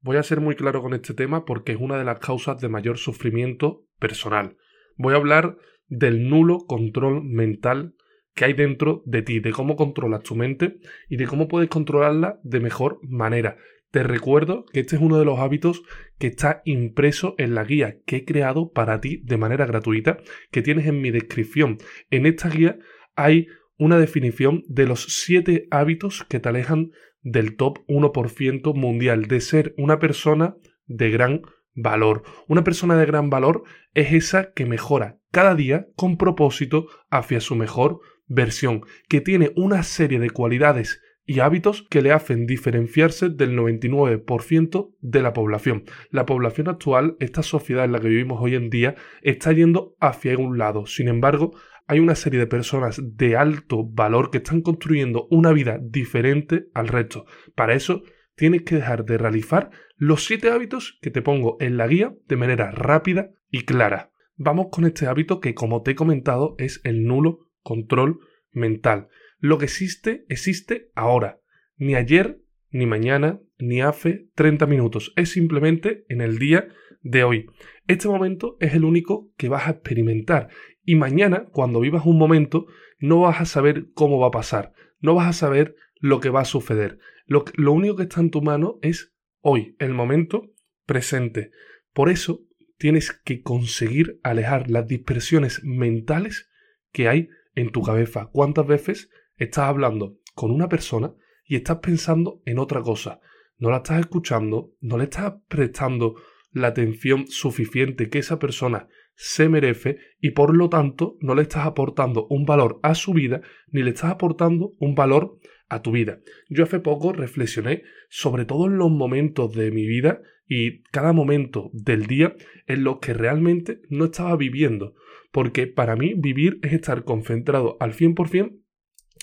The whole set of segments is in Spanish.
Voy a ser muy claro con este tema porque es una de las causas de mayor sufrimiento personal. Voy a hablar del nulo control mental que hay dentro de ti, de cómo controlas tu mente y de cómo puedes controlarla de mejor manera. Te recuerdo que este es uno de los hábitos que está impreso en la guía que he creado para ti de manera gratuita, que tienes en mi descripción. En esta guía hay una definición de los 7 hábitos que te alejan del top 1% mundial, de ser una persona de gran valor. Una persona de gran valor es esa que mejora cada día con propósito hacia su mejor versión, que tiene una serie de cualidades y hábitos que le hacen diferenciarse del 99% de la población. La población actual, esta sociedad en la que vivimos hoy en día, está yendo hacia un lado. Sin embargo, hay una serie de personas de alto valor que están construyendo una vida diferente al resto. Para eso, tienes que dejar de realizar los siete hábitos que te pongo en la guía de manera rápida y clara. Vamos con este hábito que, como te he comentado, es el nulo control mental. Lo que existe, existe ahora. Ni ayer, ni mañana, ni hace 30 minutos. Es simplemente en el día de hoy. Este momento es el único que vas a experimentar. Y mañana, cuando vivas un momento, no vas a saber cómo va a pasar. No vas a saber lo que va a suceder. Lo, único que está en tu mano es hoy, el momento presente. Por eso tienes que conseguir alejar las dispersiones mentales que hay en tu cabeza. ¿Cuántas veces estás hablando con una persona y estás pensando en otra cosa? No la estás escuchando, no le estás prestando la atención suficiente que esa persona se merece y por lo tanto no le estás aportando un valor a su vida ni le estás aportando un valor a tu vida. Yo hace poco reflexioné sobre todos los momentos de mi vida y cada momento del día en los que realmente no estaba viviendo, porque para mí vivir es estar concentrado al 100%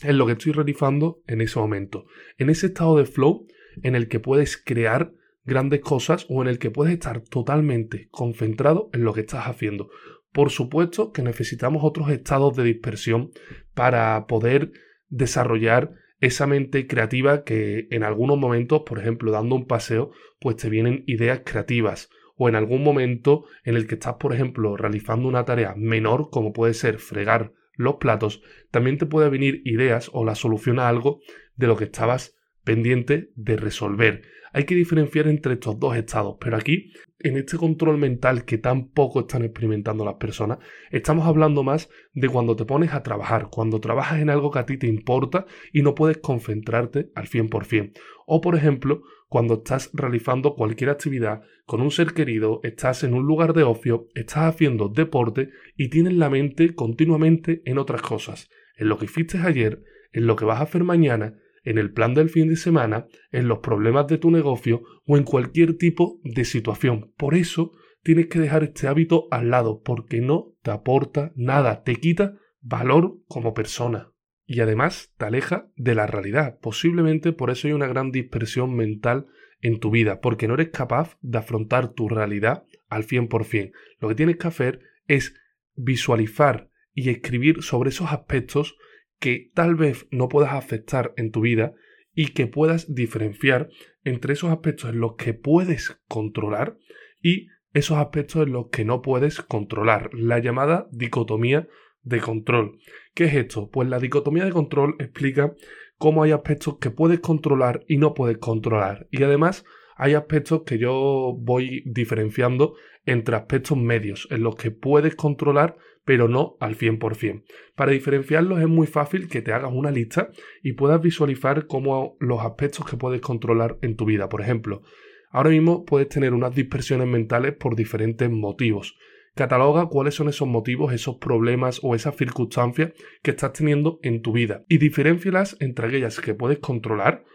en lo que estoy realizando en ese momento, en ese estado de flow en el que puedes crear grandes cosas o en el que puedes estar totalmente concentrado en lo que estás haciendo. Por supuesto que necesitamos otros estados de dispersión para poder desarrollar esa mente creativa que en algunos momentos, por ejemplo, dando un paseo, pues te vienen ideas creativas o en algún momento en el que estás, por ejemplo, realizando una tarea menor, como puede ser fregar los platos, también te puede venir ideas o la solución a algo de lo que estabas pendiente de resolver. Hay que diferenciar entre estos dos estados, pero aquí, en este control mental que tan poco están experimentando las personas, estamos hablando más de cuando te pones a trabajar, cuando trabajas en algo que a ti te importa y no puedes concentrarte al 100%. O, por ejemplo, cuando estás realizando cualquier actividad con un ser querido, estás en un lugar de ocio, estás haciendo deporte y tienes la mente continuamente en otras cosas, en lo que hiciste ayer, en lo que vas a hacer mañana en el plan del fin de semana, en los problemas de tu negocio o en cualquier tipo de situación. Por eso tienes que dejar este hábito al lado porque no te aporta nada, te quita valor como persona. Y además te aleja de la realidad. Posiblemente por eso hay una gran dispersión mental en tu vida, porque no eres capaz de afrontar tu realidad al 100%. Lo que tienes que hacer es visualizar y escribir sobre esos aspectos que tal vez no puedas afectar en tu vida y que puedas diferenciar entre esos aspectos en los que puedes controlar y esos aspectos en los que no puedes controlar, la llamada dicotomía de control. ¿Qué es esto? Pues la dicotomía de control explica cómo hay aspectos que puedes controlar y no puedes controlar. Y además hay aspectos que yo voy diferenciando entre aspectos medios, en los que puedes controlar pero no al 100%. Para diferenciarlos es muy fácil que te hagas una lista y puedas visualizar cómo los aspectos que puedes controlar en tu vida. Por ejemplo, ahora mismo puedes tener unas dispersiones mentales por diferentes motivos. Cataloga cuáles son esos motivos, esos problemas o esas circunstancias que estás teniendo en tu vida y diferencialas entre aquellas que puedes controlar,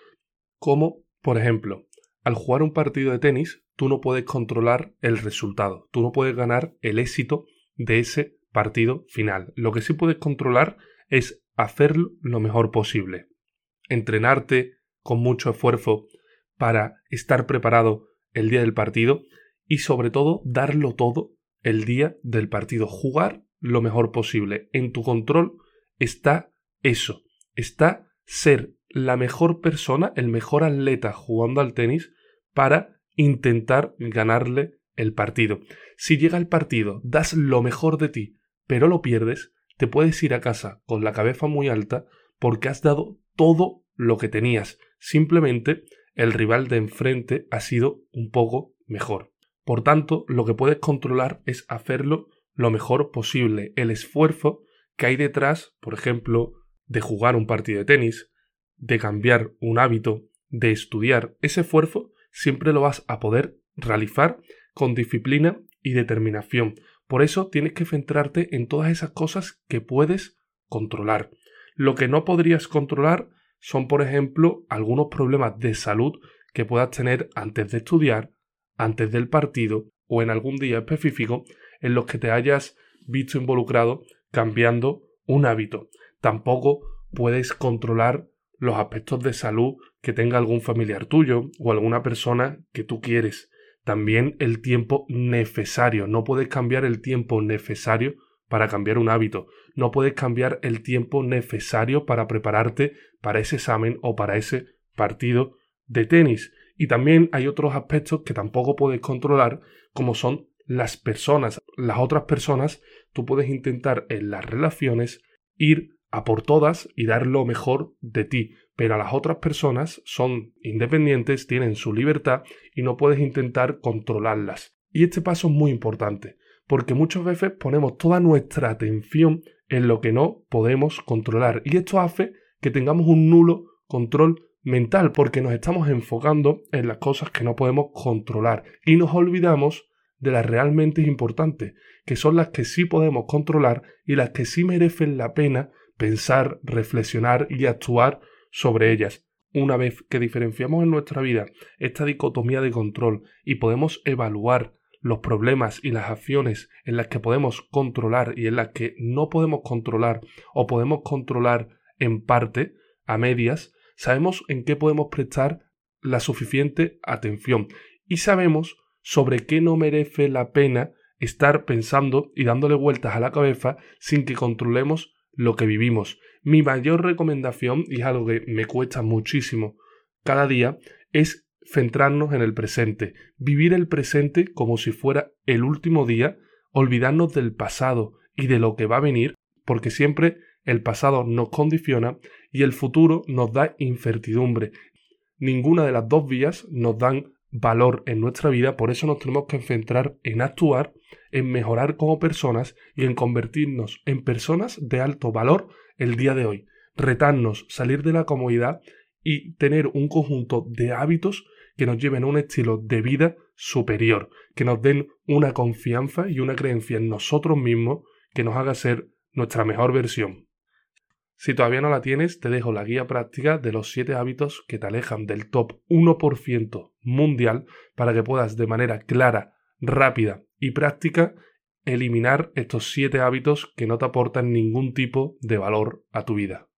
como, por ejemplo, al jugar un partido de tenis, tú no puedes controlar el resultado, tú no puedes ganar el éxito de ese partido final. Lo que sí puedes controlar es hacerlo lo mejor posible. Entrenarte con mucho esfuerzo para estar preparado el día del partido y sobre todo darlo todo el día del partido. Jugar lo mejor posible. En tu control está eso. Está ser la mejor persona, el mejor atleta jugando al tenis para intentar ganarle el partido. Si llega el partido, das lo mejor de ti, pero lo pierdes, te puedes ir a casa con la cabeza muy alta porque has dado todo lo que tenías. Simplemente el rival de enfrente ha sido un poco mejor. Por tanto, lo que puedes controlar es hacerlo lo mejor posible. El esfuerzo que hay detrás, por ejemplo, de jugar un partido de tenis, de cambiar un hábito, de estudiar, ese esfuerzo siempre lo vas a poder realizar con disciplina y determinación. Por eso tienes que centrarte en todas esas cosas que puedes controlar. Lo que no podrías controlar son, por ejemplo, algunos problemas de salud que puedas tener antes de estudiar, antes del partido o en algún día específico en los que te hayas visto involucrado cambiando un hábito. Tampoco puedes controlar los aspectos de salud que tenga algún familiar tuyo o alguna persona que tú quieres. También el tiempo necesario. No puedes cambiar el tiempo necesario para cambiar un hábito. No puedes cambiar el tiempo necesario para prepararte para ese examen o para ese partido de tenis. Y también hay otros aspectos que tampoco puedes controlar, como son las personas. Las otras personas, tú puedes intentar en las relaciones ir a por todas y dar lo mejor de ti, pero a las otras personas son independientes, tienen su libertad y no puedes intentar controlarlas. Y este paso es muy importante, porque muchas veces ponemos toda nuestra atención en lo que no podemos controlar. Y esto hace que tengamos un nulo control mental porque nos estamos enfocando en las cosas que no podemos controlar. Y nos olvidamos de las realmente importantes, que son las que sí podemos controlar y las que sí merecen la pena pensar, reflexionar y actuar sobre ellas. Una vez que diferenciamos en nuestra vida esta dicotomía de control y podemos evaluar los problemas y las acciones en las que podemos controlar y en las que no podemos controlar o podemos controlar en parte, a medias, sabemos en qué podemos prestar la suficiente atención y sabemos sobre qué no merece la pena estar pensando y dándole vueltas a la cabeza sin que controlemos lo que vivimos. Mi mayor recomendación, y es algo que me cuesta muchísimo cada día, es centrarnos en el presente, vivir el presente como si fuera el último día, olvidarnos del pasado y de lo que va a venir, porque siempre el pasado nos condiciona y el futuro nos da incertidumbre. Ninguna de las dos vías nos dan valor en nuestra vida, por eso nos tenemos que centrar en actuar, en mejorar como personas y en convertirnos en personas de alto valor el día de hoy, retarnos, salir de la comodidad y tener un conjunto de hábitos que nos lleven a un estilo de vida superior, que nos den una confianza y una creencia en nosotros mismos que nos haga ser nuestra mejor versión. Si todavía no la tienes, te dejo la guía práctica de los 7 hábitos que te alejan del top 1% mundial para que puedas de manera clara, rápida y práctica eliminar estos 7 hábitos que no te aportan ningún tipo de valor a tu vida.